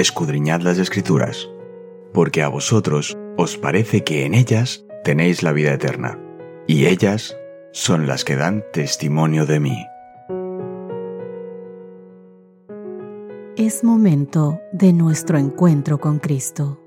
escudriñad las escrituras, porque a vosotros os parece que en ellas tenéis la vida eterna, y ellas son las que dan testimonio de mí. Es momento de nuestro encuentro con Cristo.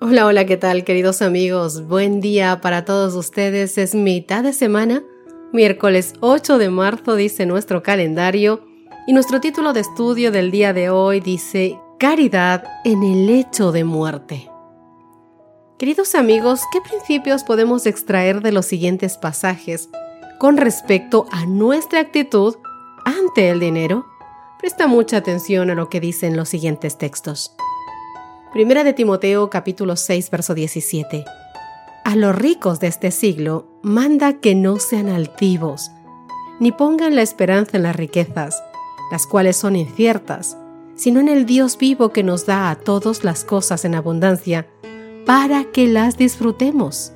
Hola, hola, ¿qué tal queridos amigos? Buen día para todos ustedes. Es mitad de semana, miércoles 8 de marzo dice nuestro calendario, y nuestro título de estudio del día de hoy dice Caridad en el hecho de muerte. Queridos amigos, ¿qué principios podemos extraer de los siguientes pasajes con respecto a nuestra actitud ante el dinero? Presta mucha atención a lo que dicen los siguientes textos. Primera de Timoteo capítulo 6 verso 17. A los ricos de este siglo manda que no sean altivos, ni pongan la esperanza en las riquezas, las cuales son inciertas, sino en el Dios vivo que nos da a todos las cosas en abundancia, para que las disfrutemos.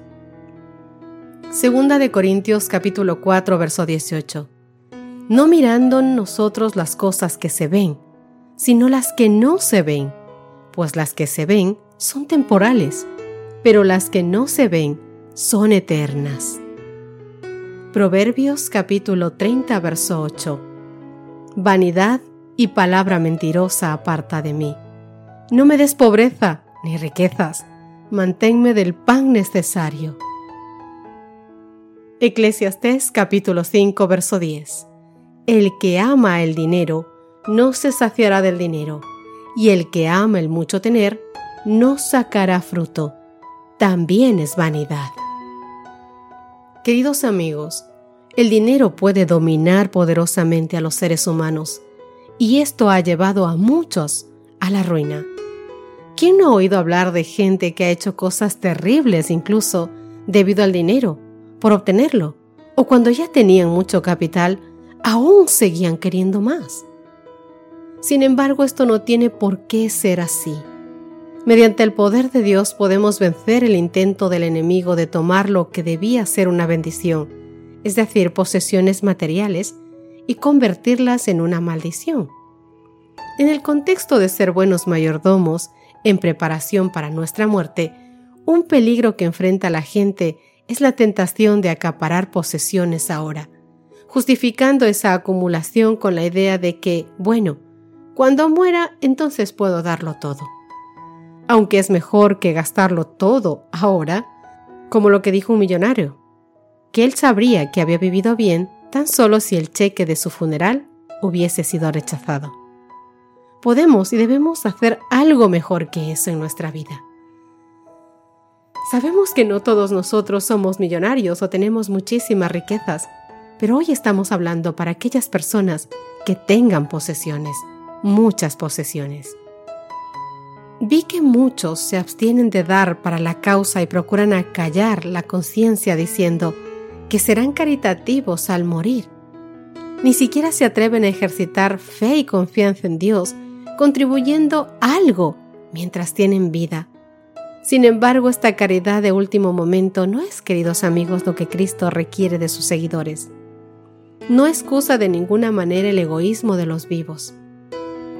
Segunda de Corintios capítulo 4 verso 18. No mirando nosotros las cosas que se ven, sino las que no se ven, pues las que se ven son temporales, pero las que no se ven son eternas. Proverbios capítulo 30 verso 8. Vanidad y palabra mentirosa aparta de mí. No me des pobreza ni riquezas, manténme del pan necesario. Eclesiastés capítulo 5 verso 10. El que ama el dinero no se saciará del dinero, y el que ama el mucho tener no sacará fruto. También es vanidad. Queridos amigos, el dinero puede dominar poderosamente a los seres humanos, y esto ha llevado a muchos a la ruina. ¿Quién no ha oído hablar de gente que ha hecho cosas terribles incluso debido al dinero, por obtenerlo, o cuando ya tenían mucho capital, aún seguían queriendo más? Sin embargo, esto no tiene por qué ser así. Mediante el poder de Dios podemos vencer el intento del enemigo de tomar lo que debía ser una bendición es decir, posesiones materiales, y convertirlas en una maldición. En el contexto de ser buenos mayordomos, en preparación para nuestra muerte, un peligro que enfrenta la gente es la tentación de acaparar posesiones ahora, justificando esa acumulación con la idea de que, bueno, cuando muera entonces puedo darlo todo. Aunque es mejor que gastarlo todo ahora, como lo que dijo un millonario, que él sabría que había vivido bien tan solo si el cheque de su funeral hubiese sido rechazado. Podemos y debemos hacer algo mejor que eso en nuestra vida. Sabemos que no todos nosotros somos millonarios o tenemos muchísimas riquezas, pero hoy estamos hablando para aquellas personas que tengan posesiones, muchas posesiones. Vi que muchos se abstienen de dar para la causa y procuran acallar la conciencia diciendo, que serán caritativos al morir. Ni siquiera se atreven a ejercitar fe y confianza en Dios, contribuyendo algo mientras tienen vida. Sin embargo, esta caridad de último momento no es, queridos amigos, lo que Cristo requiere de sus seguidores. No excusa de ninguna manera el egoísmo de los vivos.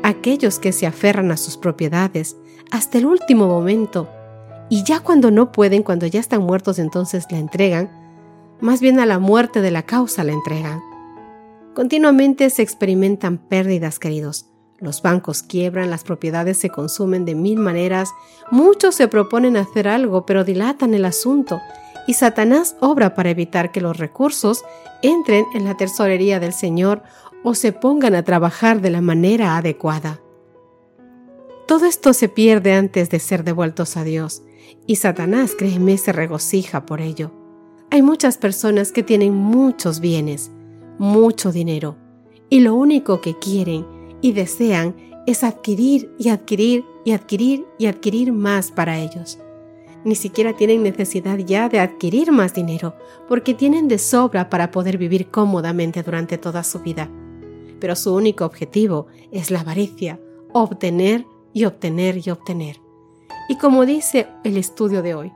Aquellos que se aferran a sus propiedades hasta el último momento y ya cuando no pueden, cuando ya están muertos, entonces la entregan, más bien a la muerte de la causa la entregan. Continuamente se experimentan pérdidas, queridos. Los bancos quiebran, las propiedades se consumen de mil maneras, muchos se proponen hacer algo, pero dilatan el asunto, y Satanás obra para evitar que los recursos entren en la tesorería del Señor o se pongan a trabajar de la manera adecuada. Todo esto se pierde antes de ser devueltos a Dios, y Satanás, créeme, se regocija por ello. Hay muchas personas que tienen muchos bienes, mucho dinero, y lo único que quieren y desean es adquirir y adquirir y adquirir y adquirir más para ellos. Ni siquiera tienen necesidad ya de adquirir más dinero, porque tienen de sobra para poder vivir cómodamente durante toda su vida. Pero su único objetivo es la avaricia, obtener y obtener y obtener. Y como dice el estudio de hoy,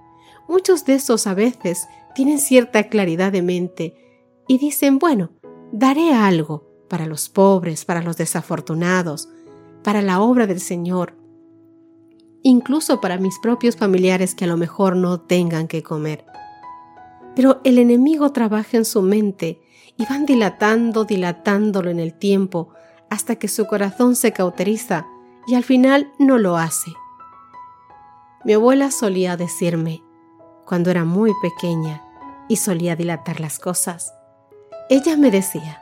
muchos de esos a veces tienen cierta claridad de mente y dicen, bueno, daré algo para los pobres, para los desafortunados, para la obra del Señor. incluso para mis propios familiares que a lo mejor no tengan que comer. Pero el enemigo trabaja en su mente y van dilatando, dilatándolo en el tiempo hasta que su corazón se cauteriza y al final no lo hace. Mi abuela solía decirme, cuando era muy pequeña y solía dilatar las cosas, ella me decía,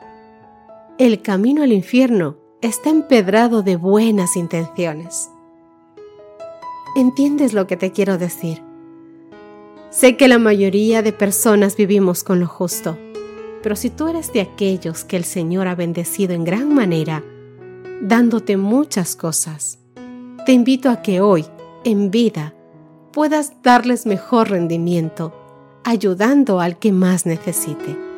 el camino al infierno está empedrado de buenas intenciones. ¿Entiendes lo que te quiero decir? Sé que la mayoría de personas vivimos con lo justo, pero si tú eres de aquellos que el Señor ha bendecido en gran manera, dándote muchas cosas, te invito a que hoy, en vida, puedas darles mejor rendimiento, ayudando al que más necesite.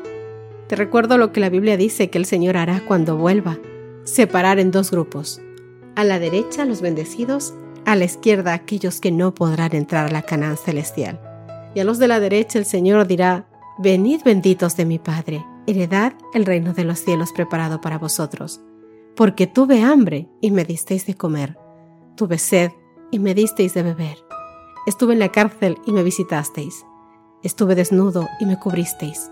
Te recuerdo lo que la Biblia dice que el Señor hará cuando vuelva, separar en dos grupos, a la derecha los bendecidos a la izquierda aquellos que no podrán entrar a la Canaán celestial. Y a los de la derecha el Señor dirá, Venid benditos de mi Padre, heredad el reino de los cielos preparado para vosotros. Porque tuve hambre y me disteis de comer, tuve sed y me disteis de beber, estuve en la cárcel y me visitasteis, estuve desnudo y me cubristeis.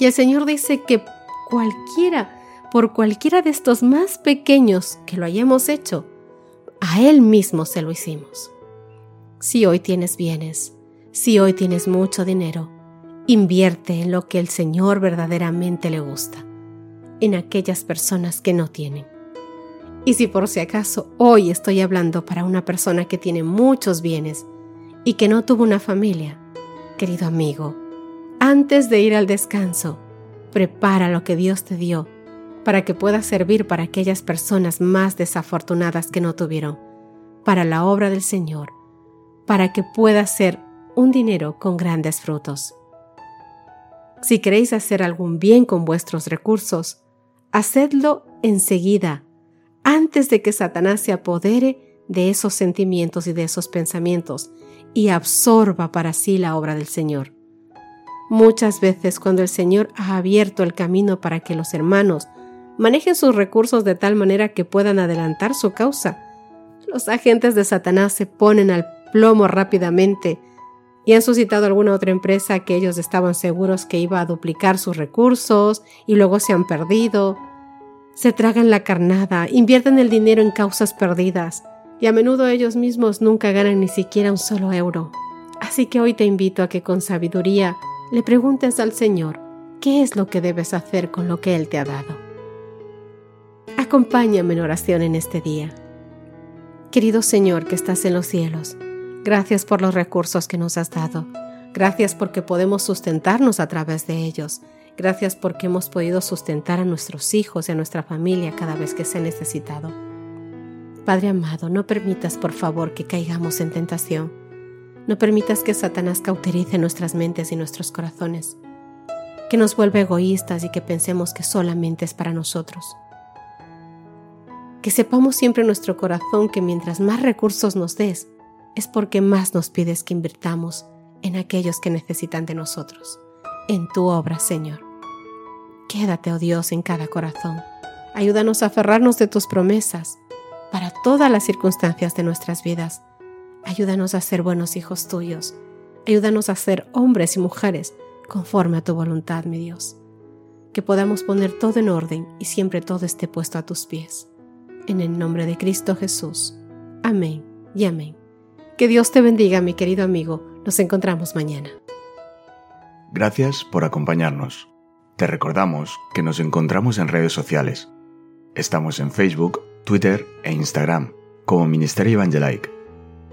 Y el Señor dice que cualquiera, por cualquiera de estos más pequeños que lo hayamos hecho, a Él mismo se lo hicimos. Si hoy tienes bienes, si hoy tienes mucho dinero, invierte en lo que el Señor verdaderamente le gusta, en aquellas personas que no tienen. Y si por si acaso hoy estoy hablando para una persona que tiene muchos bienes y que no tuvo una familia, querido amigo, antes de ir al descanso, prepara lo que Dios te dio para que pueda servir para aquellas personas más desafortunadas que no tuvieron, para la obra del Señor, para que pueda ser un dinero con grandes frutos. Si queréis hacer algún bien con vuestros recursos, hacedlo enseguida, antes de que Satanás se apodere de esos sentimientos y de esos pensamientos y absorba para sí la obra del Señor. Muchas veces cuando el Señor ha abierto el camino para que los hermanos manejen sus recursos de tal manera que puedan adelantar su causa. Los agentes de Satanás se ponen al plomo rápidamente y han suscitado alguna otra empresa que ellos estaban seguros que iba a duplicar sus recursos y luego se han perdido. Se tragan la carnada, invierten el dinero en causas perdidas y a menudo ellos mismos nunca ganan ni siquiera un solo euro. Así que hoy te invito a que con sabiduría le preguntes al Señor qué es lo que debes hacer con lo que Él te ha dado. Acompáñame en oración en este día. Querido Señor que estás en los cielos, gracias por los recursos que nos has dado. Gracias porque podemos sustentarnos a través de ellos. Gracias porque hemos podido sustentar a nuestros hijos y a nuestra familia cada vez que se ha necesitado. Padre amado, no permitas por favor que caigamos en tentación. No permitas que Satanás cauterice nuestras mentes y nuestros corazones, que nos vuelva egoístas y que pensemos que solamente es para nosotros que sepamos siempre en nuestro corazón que mientras más recursos nos des, es porque más nos pides que invirtamos en aquellos que necesitan de nosotros, en tu obra, Señor. Quédate, oh Dios, en cada corazón. Ayúdanos a aferrarnos de tus promesas para todas las circunstancias de nuestras vidas. Ayúdanos a ser buenos hijos tuyos. Ayúdanos a ser hombres y mujeres conforme a tu voluntad, mi Dios. Que podamos poner todo en orden y siempre todo esté puesto a tus pies en el nombre de Cristo Jesús. Amén y amén. Que Dios te bendiga, mi querido amigo. Nos encontramos mañana. Gracias por acompañarnos. Te recordamos que nos encontramos en redes sociales. Estamos en Facebook, Twitter e Instagram como Ministerio Evangelike.